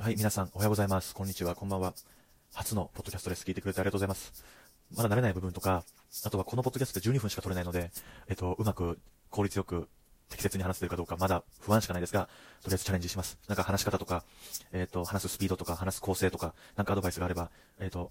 はい、皆さん、おはようございます。こんにちは、こんばんは。初のポッドキャストです。聞いてくれてありがとうございます。まだ慣れない部分とか、あとはこのポッドキャストで12分しか撮れないので、えっと、うまく、効率よく、適切に話せてるかどうか、まだ不安しかないですが、とりあえずチャレンジします。なんか話し方とか、えっと、話すスピードとか、話す構成とか、なんかアドバイスがあれば、えっと、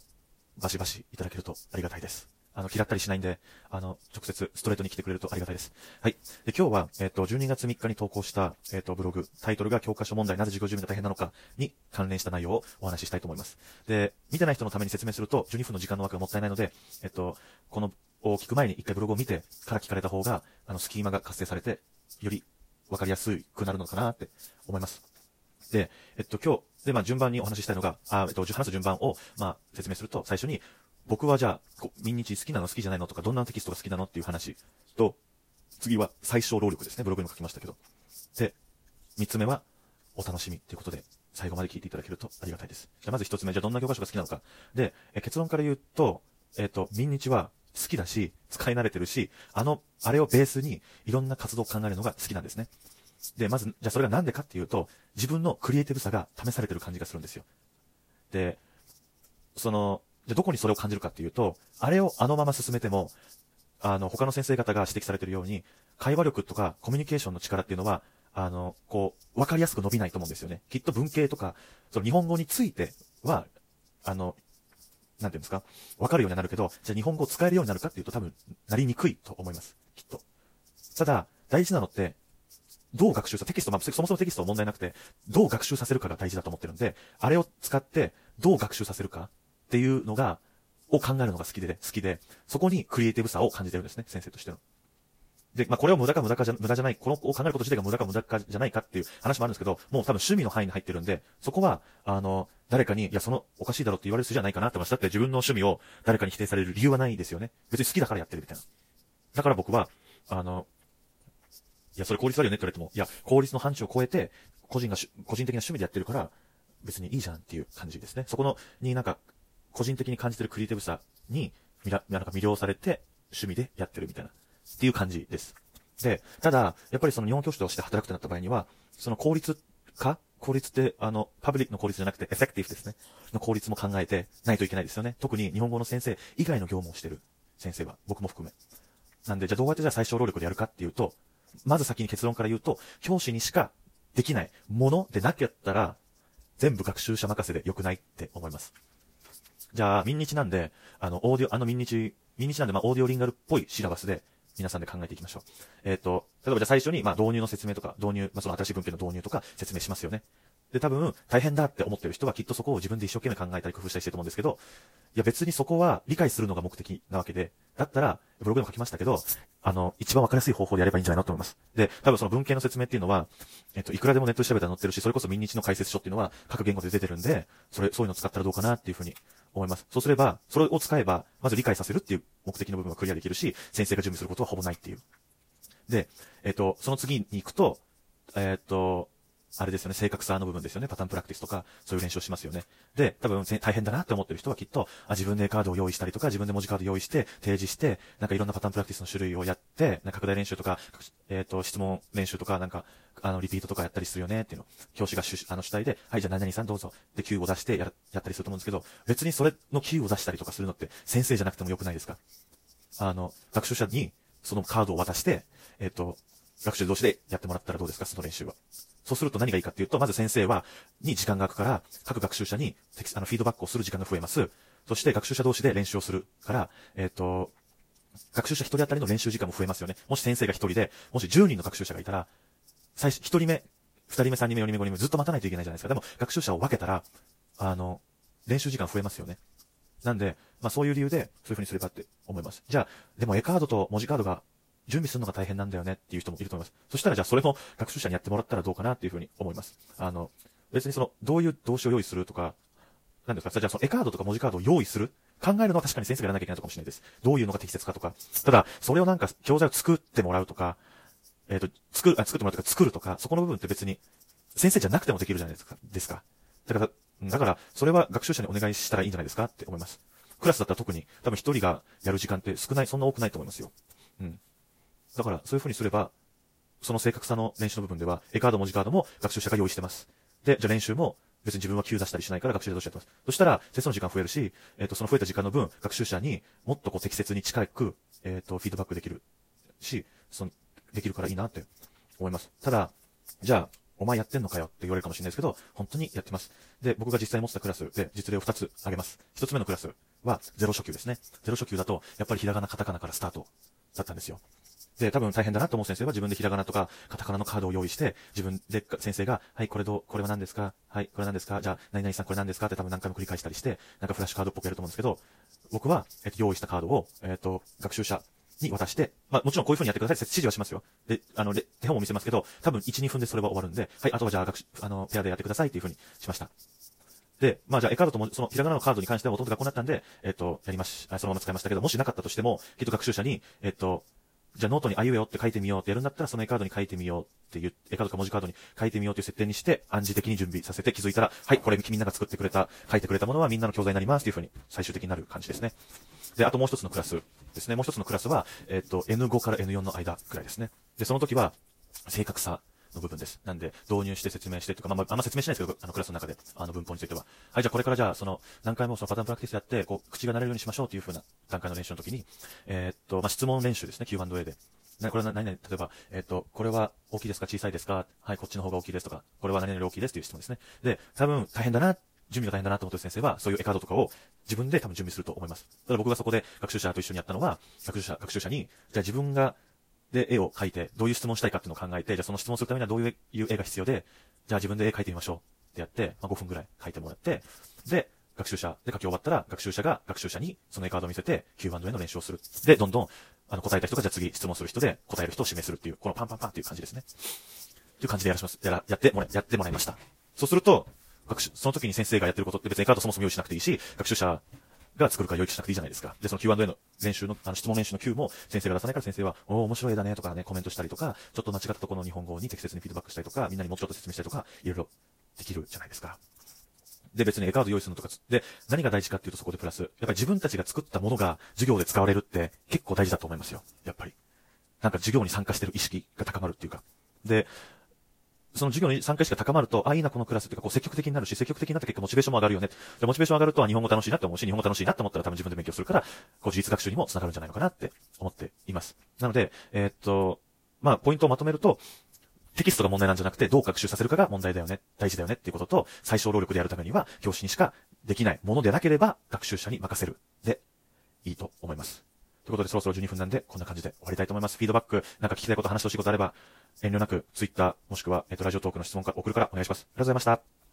バシバシいただけるとありがたいです。あの、嫌ったりしないんで、あの、直接ストレートに来てくれるとありがたいです。はい。で、今日は、えっ、ー、と、12月3日に投稿した、えっ、ー、と、ブログ、タイトルが教科書問題、なぜ授業準備が大変なのかに関連した内容をお話ししたいと思います。で、見てない人のために説明すると、12分の時間の枠がもったいないので、えっ、ー、と、この、を聞く前に一回ブログを見てから聞かれた方が、あの、スキーマが活性されて、より分かりやすくなるのかなって思います。で、えっと、今日、で、まあ、順番にお話ししたいのが、あ、えっと、話す順番を、まあ、説明すると、最初に、僕はじゃあ、民日好きなの好きじゃないのとか、どんなテキストが好きなのっていう話と、次は最小労力ですね。ブログにも書きましたけど。で、三つ目は、お楽しみということで、最後まで聞いていただけるとありがたいです。じゃあまず一つ目、じゃあどんな教科書が好きなのか。で、え結論から言うと、えっ、ー、と、民日は好きだし、使い慣れてるし、あの、あれをベースにいろんな活動を考えるのが好きなんですね。で、まず、じゃあそれがなんでかっていうと、自分のクリエイティブさが試されてる感じがするんですよ。で、その、じゃどこにそれを感じるかっていうと、あれをあのまま進めても、あの、他の先生方が指摘されてるように、会話力とかコミュニケーションの力っていうのは、あの、こう、わかりやすく伸びないと思うんですよね。きっと文系とか、その日本語については、あの、なんていうんですか、わかるようになるけど、じゃあ日本語を使えるようになるかっていうと多分、なりにくいと思います。きっと。ただ、大事なのって、どう学習さ、テキスト、まあ、そもそもテキストは問題なくて、どう学習させるかが大事だと思ってるんで、あれを使って、どう学習させるかっていうのが、を考えるのが好きで、好きで、そこにクリエイティブさを感じてるんですね、先生としての。で、まあ、これは無駄か無駄かじゃ、無駄じゃない、このを考えること自体が無駄か無駄かじゃないかっていう話もあるんですけど、もう多分趣味の範囲に入ってるんで、そこは、あの、誰かに、いや、その、おかしいだろって言われる筋じゃないかなって思いましたって自分の趣味を誰かに否定される理由はないですよね。別に好きだからやってるみたいな。だから僕は、あの、いや、それ効率悪いよねって言われても、いや、効率の範疇を超えて、個人がし個人的な趣味でやってるから、別にいいじゃんっていう感じですね。そこの、になんか、個人的に感じてるクリエイティブさに、みら、なんか魅了されて、趣味でやってるみたいな、っていう感じです。で、ただ、やっぱりその日本教師として働くとなった場合には、その効率化効率って、あの、パブリックの効率じゃなくて、エフェクティブですね。の効率も考えてないといけないですよね。特に日本語の先生以外の業務をしてる先生は、僕も含め。なんで、じゃあどうやってじゃあ最小労力でやるかっていうと、まず先に結論から言うと、教師にしかできないものでなきゃったら、全部学習者任せで良くないって思います。じゃあ、民日なんで、あの、オーディオ、あの民日、民日なんで、まあ、オーディオリンガルっぽいシラバスで、皆さんで考えていきましょう。えっ、ー、と、例えばじゃあ最初に、まあ、導入の説明とか、導入、まあ、その新しい文献の導入とか説明しますよね。で、多分、大変だって思ってる人はきっとそこを自分で一生懸命考えたり工夫したりしてると思うんですけど、いや別にそこは理解するのが目的なわけで、だったら、ブログでも書きましたけど、あの、一番わかりやすい方法でやればいいんじゃないのと思います。で、多分その文献の説明っていうのは、えっと、いくらでもネットで調べたら載ってるし、それこそ民日の解説書っていうのは各言語で出てるんで、それ、そういうの使ったらどうかなっていうふうに思います。そうすれば、それを使えば、まず理解させるっていう目的の部分はクリアできるし、先生が準備することはほぼないっていう。で、えっと、その次に行くと、えっと、あれですよね、正確さの部分ですよね。パターンプラクティスとか、そういう練習をしますよね。で、多分大変だなって思ってる人はきっと、あ、自分でカードを用意したりとか、自分で文字カード用意して、提示して、なんかいろんなパターンプラクティスの種類をやって、なんか拡大練習とか、えっ、ー、と、質問練習とか、なんか、あの、リピートとかやったりするよねっていうの。教師が主、あの、主体で、はい、じゃあ何々さんどうぞ。で、Q を出してや、やったりすると思うんですけど、別にそれの Q を出したりとかするのって、先生じゃなくてもよくないですかあの、学習者に、そのカードを渡して、えっ、ー、と、学習同士でやってもらったらどうですかその練習は。そうすると何がいいかっていうと、まず先生は、に時間が空くから、各学習者に、あの、フィードバックをする時間が増えます。そして学習者同士で練習をするから、えっ、ー、と、学習者一人当たりの練習時間も増えますよね。もし先生が一人で、もし10人の学習者がいたら、最初、一人目、二人目、三人目、四人目、五人目、ずっと待たないといけないじゃないですか。でも、学習者を分けたら、あの、練習時間増えますよね。なんで、まあそういう理由で、そういう風にすればって思います。じゃあ、でも絵カードと文字カードが準備するのが大変なんだよねっていう人もいると思います。そしたらじゃあそれも学習者にやってもらったらどうかなっていうふうに思います。あの、別にその、どういう動詞を用意するとか、なんですか？じゃあその絵カードとか文字カードを用意する考えるのは確かに先生がやらなきゃいけないのかもしれないです。どういうのが適切かとか。ただ、それをなんか教材を作ってもらうとか、えっ、ー、と、作る、あ、作ってもらうとか作るとか、そこの部分って別に先生じゃなくてもできるじゃないですか。ですか。だから、だから、それは学習者にお願いしたらいいんじゃないですかって思います。クラスだったら特に、多分一人がやる時間って少ない、そんな多くないと思いますよ。うん。だから、そういう風にすれば、その正確さの練習の部分では、絵カード、文字カードも学習者が用意してます。で、じゃあ練習も、別に自分は Q 出したりしないから学習者としてやってます。そしたら、テストの時間増えるし、えっ、と、その増えた時間の分、学習者にもっとこう適切に近く、えっ、と、フィードバックできるし、その、できるからいいなって思います。ただ、じゃあ、お前やってんのかよって言われるかもしれないですけど、本当にやってます。で、僕が実際持ってたクラスで実例を2つ挙げます。1つ目のクラスはゼロ初級ですね。ゼロ初級だと、やっぱりひらがな、カタカナからスタートだったんですよ。で、多分大変だなと思う先生は自分でひらがなとかカタカナのカードを用意して、自分で先生が、はい、これどう、これは何ですか？はい、これ何ですか？じゃあ、何々さんこれ何ですか？って多分何回も繰り返したりして、なんかフラッシュカードっぽくやると思うんですけど、僕は、えっと、用意したカードを、えっと、学習者に渡して、まあ、もちろんこういう風にやってくださいって指示はしますよ。で、あの、手本も見せますけど、多分1、2分でそれは終わるんで、はい、あとはじゃあ、あの、ペアでやってくださいっていう風にしました。で、まあじゃあ、絵カードとも、その、ひらがなのカードに関してはほとんど学校になったんで、えっと、やりまし、そのまま使いましたけど、もしなかったとしても、きっと学習者に、えっと、じゃあノートにあいうえおって書いてみようってやるんだったら、その絵カードに書いてみようっていう、絵カードか文字カードに書いてみようっていう設定にして、暗示的に準備させて気づいたら、はい、これみんなが作ってくれた、書いてくれたものはみんなの教材になりますっていうふうに最終的になる感じですね。で、あともう一つのクラスですね。もう一つのクラスは、えっ、と、N5 から N4 の間くらいですね。で、その時は、正確さの部分です。なんで、導入して説明してとか、まあ、あんま説明しないですけど、あの、クラスの中で、あの、文法については。はい、じゃあこれからじゃあ、その、何回もそのパターンプラクティスやって、こう、口が慣れるようにしましょうという風な段階の練習の時に、えー、っと、まあ、質問練習ですね、Q&A で。な、これは何々、例えば、えっ、と、これは大きいですか小さいですかはい、こっちの方が大きいですとか、これは何々大きいですという質問ですね。で、多分大変だな、準備が大変だなと思ってる先生は、そういうエカードとかを自分で多分準備すると思います。ただ僕がそこで学習者と一緒にやったのは、学習者、学習者に、じゃあ自分が、で、絵を描いて、どういう質問したいかっていうのを考えて、じゃあその質問するためにはどういう絵が必要で、じゃあ自分で絵描いてみましょうってやって、まあ、5分ぐらい描いてもらって、で、学習者で書き終わったら、学習者が学習者にその絵カードを見せて Q&A の練習をする。で、どんどん、あの、答えた人がじゃあ次質問する人で答える人を指名するっていう、このパンパンパンっていう感じですね。っていう感じでやらします。やら、やってもら、やってもらいました。そうすると、学習、その時に先生がやってることって別にカードそもそも用意しなくていいし、学習者が作るか用意しなくていいじゃないですか。で、その Q&A の練習の、あの、質問練習の Q も先生が出さないから先生は、お面白いだねとかね、コメントしたりとか、ちょっと間違ったところの日本語に適切にフィードバックしたりとか、みんなにもうちょっと説明したりとか、いろいろできるじゃないですか。で、別に絵カード用意するのとか、で、何が大事かっていうとそこでプラス、やっぱり自分たちが作ったものが授業で使われるって結構大事だと思いますよ。やっぱり。なんか授業に参加してる意識が高まるっていうか。で、その授業に参加意識が高まると、あ、いいな、このクラスっていうか、こう積極的になるし、積極的になった結果、モチベーションも上がるよね。で、モチベーション上がると、日本語楽しいなって思うし、日本語楽しいなって思ったら多分自分で勉強するから、こう、自立学習にも繋がるんじゃないのかなって思っています。なので、えー、っと、まあ、ポイントをまとめると、テキストが問題なんじゃなくて、どう学習させるかが問題だよね、大事だよねっていうことと、最小労力でやるためには、教師にしかできないものでなければ、学習者に任せる。で、いいと思います。ということで、そろそろ12分なんで、こんな感じで終わりたいと思います。フィードバック、なんか聞きたいこと、話してほしいことあれば、遠慮なく、Twitter、もしくは、えっ、と、ラジオトークの質問から送るからお願いします。ありがとうございました。